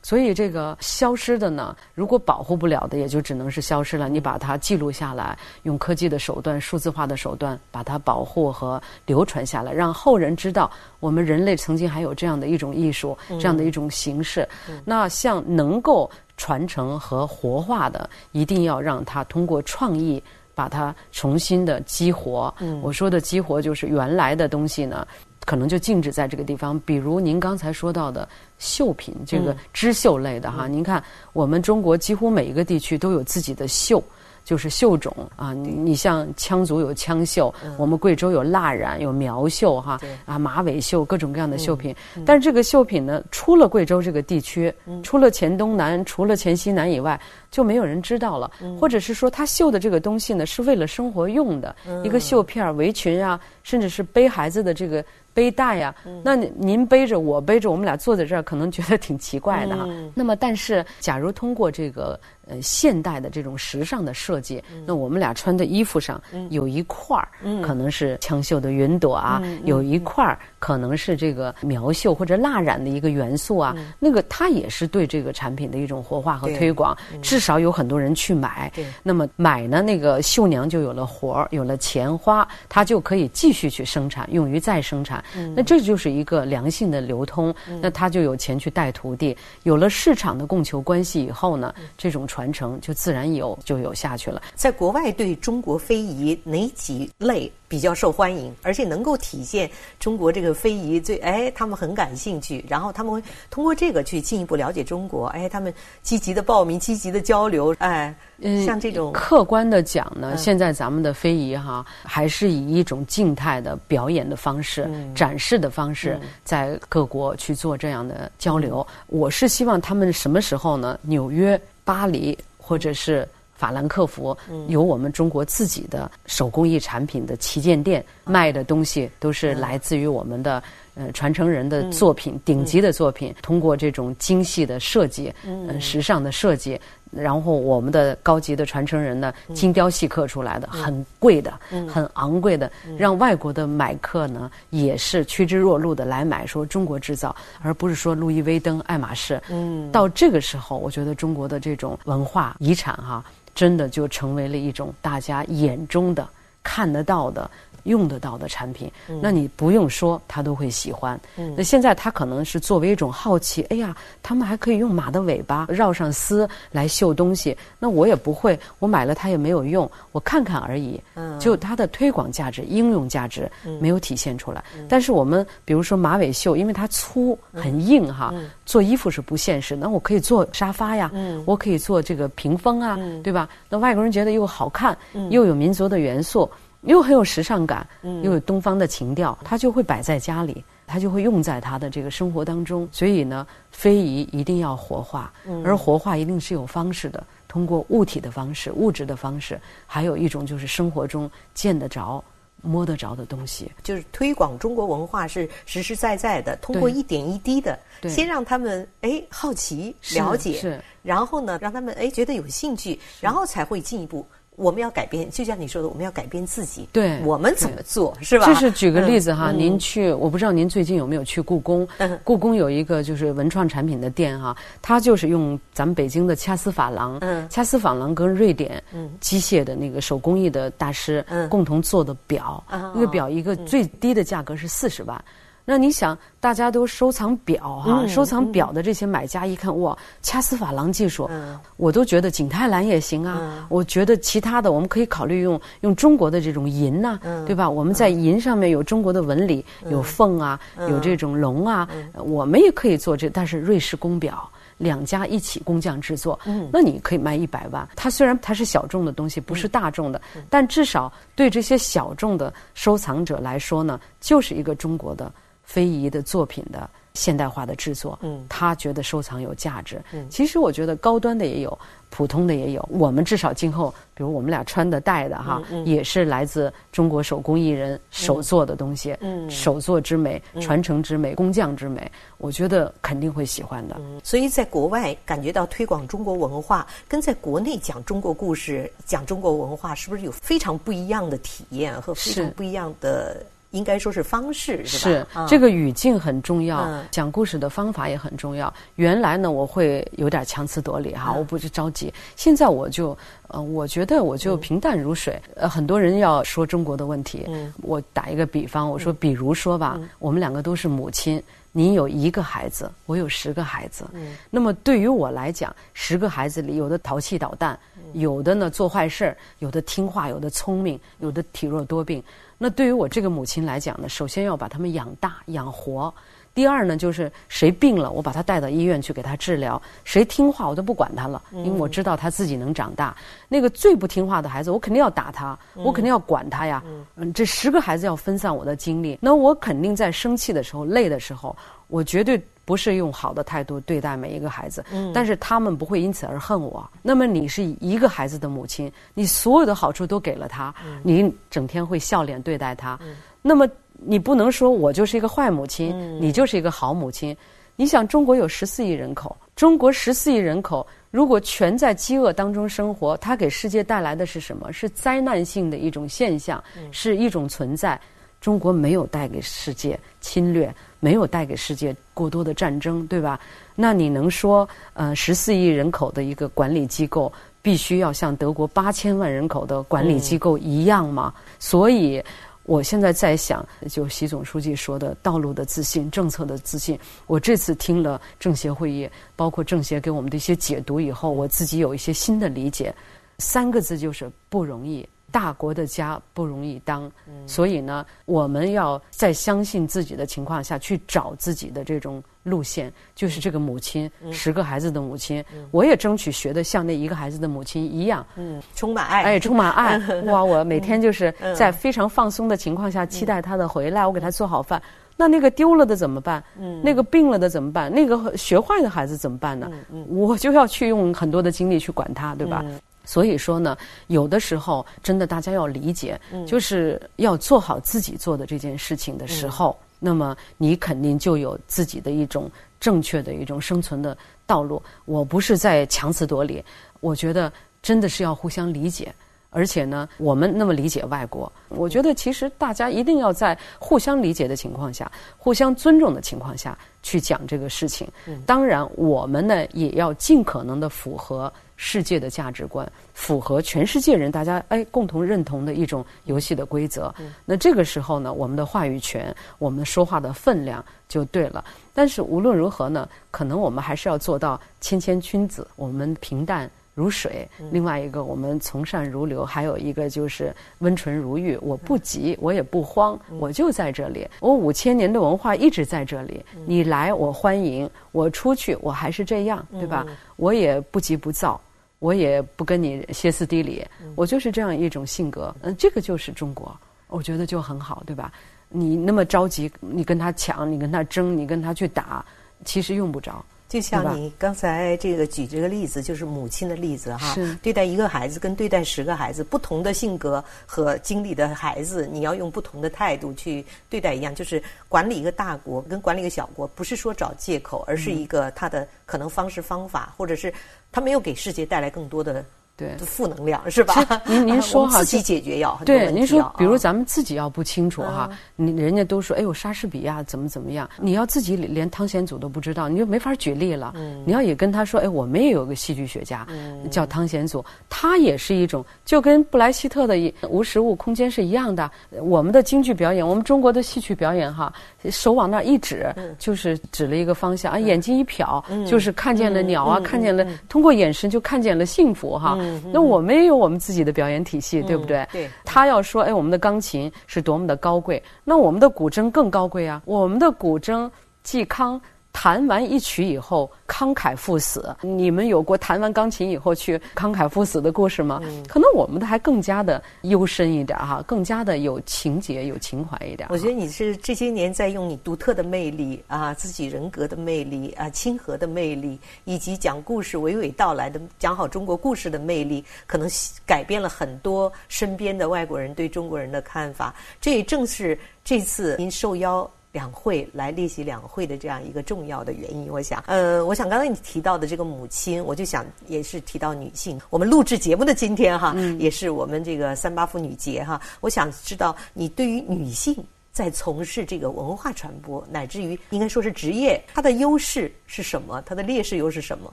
所以这个消失的呢，如果保护不了的，也就只能是消失了。你把它记录下来，用科技的手段、数字化的手段把它保护和流传下来，让后人知道我们人类曾经还有这样的一种艺术，这样的一种形式。那像能够传承和活化的，一定要让它通过创意把它重新的激活。我说的激活就是原来的东西呢，可能就禁止在这个地方。比如您刚才说到的绣品，这个织绣类的哈，您看我们中国几乎每一个地区都有自己的绣。就是绣种啊，你你像羌族有羌绣，我们贵州有蜡染、有苗绣哈，啊马尾绣各种各样的绣品。但是这个绣品呢，出了贵州这个地区，除了黔东南、除了黔西南以外，就没有人知道了。或者是说，他绣的这个东西呢，是为了生活用的，一个绣片、围裙啊，甚至是背孩子的这个。背带呀，那您背着我背着，我们俩坐在这儿，可能觉得挺奇怪的哈。那么，但是假如通过这个呃现代的这种时尚的设计，那我们俩穿的衣服上有一块儿，可能是枪绣的云朵啊，有一块儿可能是这个苗绣或者蜡染的一个元素啊，那个它也是对这个产品的一种活化和推广，至少有很多人去买。那么买呢，那个绣娘就有了活儿，有了钱花，她就可以继续去生产，用于再生产。那这就是一个良性的流通，那她就有钱去带徒弟，有了市场的供求关系以后呢，这种传承就自然有就有下去了。在国外对中国非遗哪几类比较受欢迎，而且能够体现中国这个非遗最哎，他们很感兴趣，然后他们会通过这个去进一步了解中国，哎，他们积极的报名，积极的交流，哎。嗯，像这种客观的讲呢，现在咱们的非遗哈，还是以一种静态的表演的方式、展示的方式，在各国去做这样的交流。我是希望他们什么时候呢？纽约、巴黎或者是法兰克福，有我们中国自己的手工艺产品的旗舰店，卖的东西都是来自于我们的呃传承人的作品，顶级的作品，通过这种精细的设计，嗯，时尚的设计。然后我们的高级的传承人呢，精雕细刻出来的，很贵的，很昂贵的，让外国的买客呢也是趋之若鹜的来买，说中国制造，而不是说路易威登、爱马仕。嗯，到这个时候，我觉得中国的这种文化遗产哈，真的就成为了一种大家眼中的看得到的。用得到的产品，那你不用说，他都会喜欢。那现在他可能是作为一种好奇，哎呀，他们还可以用马的尾巴绕上丝来绣东西。那我也不会，我买了它也没有用，我看看而已。就它的推广价值、应用价值没有体现出来。但是我们比如说马尾绣，因为它粗很硬哈，做衣服是不现实。那我可以做沙发呀，我可以做这个屏风啊，对吧？那外国人觉得又好看，又有民族的元素。又很有时尚感，又有东方的情调，它就会摆在家里，它就会用在他的这个生活当中。所以呢，非遗一定要活化，而活化一定是有方式的，通过物体的方式、物质的方式，还有一种就是生活中见得着、摸得着的东西。就是推广中国文化是实实在在的，通过一点一滴的，先让他们哎好奇了解，然后呢让他们哎觉得有兴趣，然后才会进一步。我们要改变，就像你说的，我们要改变自己。对，我们怎么做是吧？就是举个例子哈，您去，我不知道您最近有没有去故宫。故宫有一个就是文创产品的店哈，它就是用咱们北京的掐丝珐琅，嗯掐丝珐琅跟瑞典机械的那个手工艺的大师共同做的表，那个表一个最低的价格是四十万。那你想，大家都收藏表哈，收藏表的这些买家一看，哇，掐丝珐琅技术，我都觉得景泰蓝也行啊。我觉得其他的，我们可以考虑用用中国的这种银呐，对吧？我们在银上面有中国的纹理，有凤啊，有这种龙啊，我们也可以做这。但是瑞士工表两家一起工匠制作，那你可以卖一百万。它虽然它是小众的东西，不是大众的，但至少对这些小众的收藏者来说呢，就是一个中国的。非遗的作品的现代化的制作，嗯，他觉得收藏有价值。嗯，其实我觉得高端的也有，普通的也有。我们至少今后，比如我们俩穿的戴的哈，也是来自中国手工艺人手做的东西。嗯，手作之美，传承之美，工匠之美，我觉得肯定会喜欢的。所以在国外感觉到推广中国文化，跟在国内讲中国故事、讲中国文化，是不是有非常不一样的体验和非常不一样的？应该说是方式是吧？是这个语境很重要，讲故事的方法也很重要。原来呢，我会有点强词夺理哈，我不是着急。现在我就呃，我觉得我就平淡如水。呃，很多人要说中国的问题，我打一个比方，我说，比如说吧，我们两个都是母亲。您有一个孩子，我有十个孩子。嗯，那么对于我来讲，十个孩子里有的淘气捣蛋，有的呢做坏事儿，有的听话，有的聪明，有的体弱多病。那对于我这个母亲来讲呢，首先要把他们养大养活。第二呢，就是谁病了，我把他带到医院去给他治疗；谁听话，我都不管他了，因为我知道他自己能长大。那个最不听话的孩子，我肯定要打他，我肯定要管他呀。嗯，这十个孩子要分散我的精力，那我肯定在生气的时候、累的时候，我绝对不是用好的态度对待每一个孩子。嗯，但是他们不会因此而恨我。那么你是一个孩子的母亲，你所有的好处都给了他，你整天会笑脸对待他。那么。你不能说我就是一个坏母亲，你就是一个好母亲。你想，中国有十四亿人口，中国十四亿人口如果全在饥饿当中生活，它给世界带来的是什么？是灾难性的一种现象，是一种存在。中国没有带给世界侵略，没有带给世界过多的战争，对吧？那你能说，呃，十四亿人口的一个管理机构必须要像德国八千万人口的管理机构一样吗？所以。我现在在想，就习总书记说的道路的自信、政策的自信。我这次听了政协会议，包括政协给我们的一些解读以后，我自己有一些新的理解。三个字就是不容易。大国的家不容易当，所以呢，我们要在相信自己的情况下去找自己的这种路线。就是这个母亲，十个孩子的母亲，我也争取学的像那一个孩子的母亲一样，充满爱，哎，充满爱。哇，我每天就是在非常放松的情况下期待他的回来，我给他做好饭。那那个丢了的怎么办？那个病了的怎么办？那个学坏的孩子怎么办呢？我就要去用很多的精力去管他，对吧？所以说呢，有的时候真的大家要理解，就是要做好自己做的这件事情的时候，那么你肯定就有自己的一种正确的一种生存的道路。我不是在强词夺理，我觉得真的是要互相理解。而且呢，我们那么理解外国，我觉得其实大家一定要在互相理解的情况下、互相尊重的情况下去讲这个事情。当然，我们呢也要尽可能的符合世界的价值观，符合全世界人大家哎共同认同的一种游戏的规则。那这个时候呢，我们的话语权、我们说话的分量就对了。但是无论如何呢，可能我们还是要做到谦谦君子，我们平淡。如水，另外一个我们从善如流，还有一个就是温纯如玉。我不急，我也不慌，我就在这里。我五千年的文化一直在这里，你来我欢迎，我出去我还是这样，对吧？我也不急不躁，我也不跟你歇斯底里，我就是这样一种性格。嗯，这个就是中国，我觉得就很好，对吧？你那么着急，你跟他抢，你跟他争，你跟他去打，其实用不着。就像你刚才这个举这个例子，就是母亲的例子哈。对待一个孩子跟对待十个孩子，不同的性格和经历的孩子，你要用不同的态度去对待一样。就是管理一个大国跟管理一个小国，不是说找借口，而是一个他的可能方式方法，或者是他没有给世界带来更多的。对，负能量是吧？您您 说哈，自己解决要对，您说，比如咱们自己要不清楚哈，你人家都说，哎呦，莎士比亚怎么怎么样？你要自己连汤显祖都不知道，你就没法举例了。你要也跟他说，哎，我们也有个戏剧学家叫汤显祖，他也是一种，就跟布莱希特的无实物空间是一样的。我们的京剧表演，我们中国的戏曲表演哈，手往那一指，就是指了一个方向啊，眼睛一瞟，就是看见了鸟啊，看见了，通过眼神就看见了幸福哈。那我们也有我们自己的表演体系，对不对？对。他要说，哎，我们的钢琴是多么的高贵，那我们的古筝更高贵啊！我们的古筝，嵇康。弹完一曲以后，慷慨赴死。你们有过弹完钢琴以后去慷慨赴死的故事吗？可能我们的还更加的幽深一点哈，更加的有情节、有情怀一点。我觉得你是这些年在用你独特的魅力啊，自己人格的魅力啊，亲和的魅力，以及讲故事娓娓道来的讲好中国故事的魅力，可能改变了很多身边的外国人对中国人的看法。这也正是这次您受邀。两会来列席两会的这样一个重要的原因，我想，呃，我想刚才你提到的这个母亲，我就想也是提到女性。我们录制节目的今天哈，也是我们这个三八妇女节哈。我想知道你对于女性在从事这个文化传播，乃至于应该说是职业，它的优势是什么？它的劣势又是什么？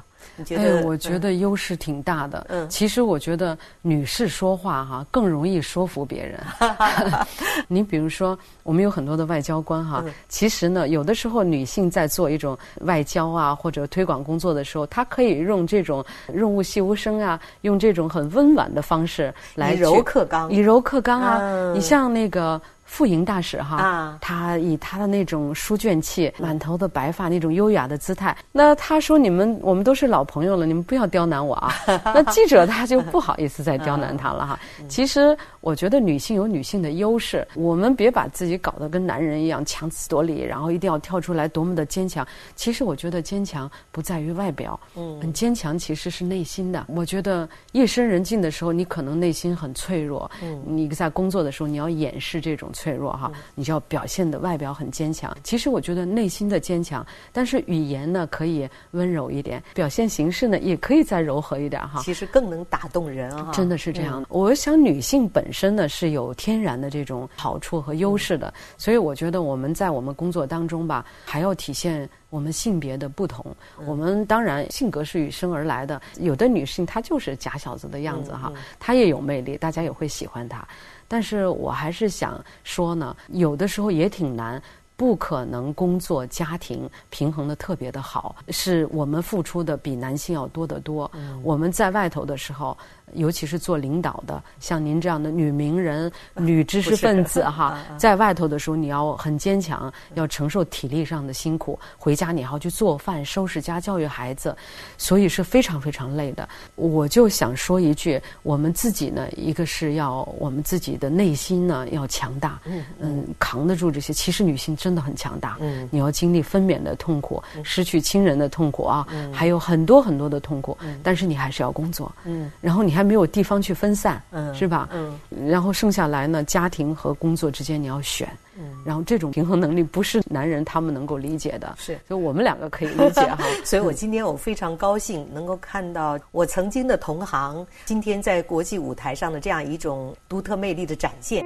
你觉得？哎，我觉得优势挺大的。嗯，其实我觉得女士说话哈更容易说服别人。你比如说，我们有很多的外交官哈，其实呢，有的时候女性在做一种外交啊或者推广工作的时候，她可以用这种润物细无声啊，用这种很温婉的方式来以柔克刚，以柔克刚啊。你像那个。傅莹大使哈，他以他的那种书卷气、满头的白发那种优雅的姿态，那他说：“你们我们都是老朋友了，你们不要刁难我啊。”那记者他就不好意思再刁难他了哈。其实我觉得女性有女性的优势，我们别把自己搞得跟男人一样强词夺理，然后一定要跳出来多么的坚强。其实我觉得坚强不在于外表，嗯，很坚强其实是内心的。我觉得夜深人静的时候，你可能内心很脆弱，嗯，你在工作的时候你要掩饰这种。脆弱哈，你就要表现的外表很坚强。其实我觉得内心的坚强，但是语言呢可以温柔一点，表现形式呢也可以再柔和一点哈。其实更能打动人啊！真的是这样的。我想女性本身呢是有天然的这种好处和优势的，所以我觉得我们在我们工作当中吧，还要体现我们性别的不同。我们当然性格是与生而来的，有的女性她就是假小子的样子哈，她也有魅力，大家也会喜欢她。但是我还是想说呢，有的时候也挺难，不可能工作家庭平衡的特别的好，是我们付出的比男性要多得多。我们在外头的时候。尤其是做领导的，像您这样的女名人、女知识分子哈，在外头的时候你要很坚强，要承受体力上的辛苦，回家你还要去做饭、收拾家、教育孩子，所以是非常非常累的。我就想说一句，我们自己呢，一个是要我们自己的内心呢要强大，嗯，扛得住这些。其实女性真的很强大，嗯，你要经历分娩的痛苦、失去亲人的痛苦啊，还有很多很多的痛苦，但是你还是要工作，嗯，然后你还。没有地方去分散，嗯，是吧？嗯，然后剩下来呢，家庭和工作之间你要选，嗯，然后这种平衡能力不是男人他们能够理解的，是，就我们两个可以理解哈。所以我今天我非常高兴能够看到我曾经的同行今天在国际舞台上的这样一种独特魅力的展现。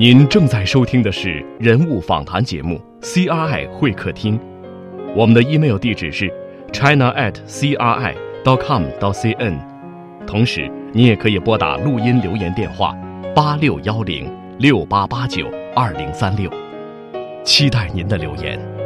您正在收听的是人物访谈节目 CRI 会客厅，我们的 email 地址是 china at CRI dot com dot cn。同时，你也可以拨打录音留言电话八六幺零六八八九二零三六，期待您的留言。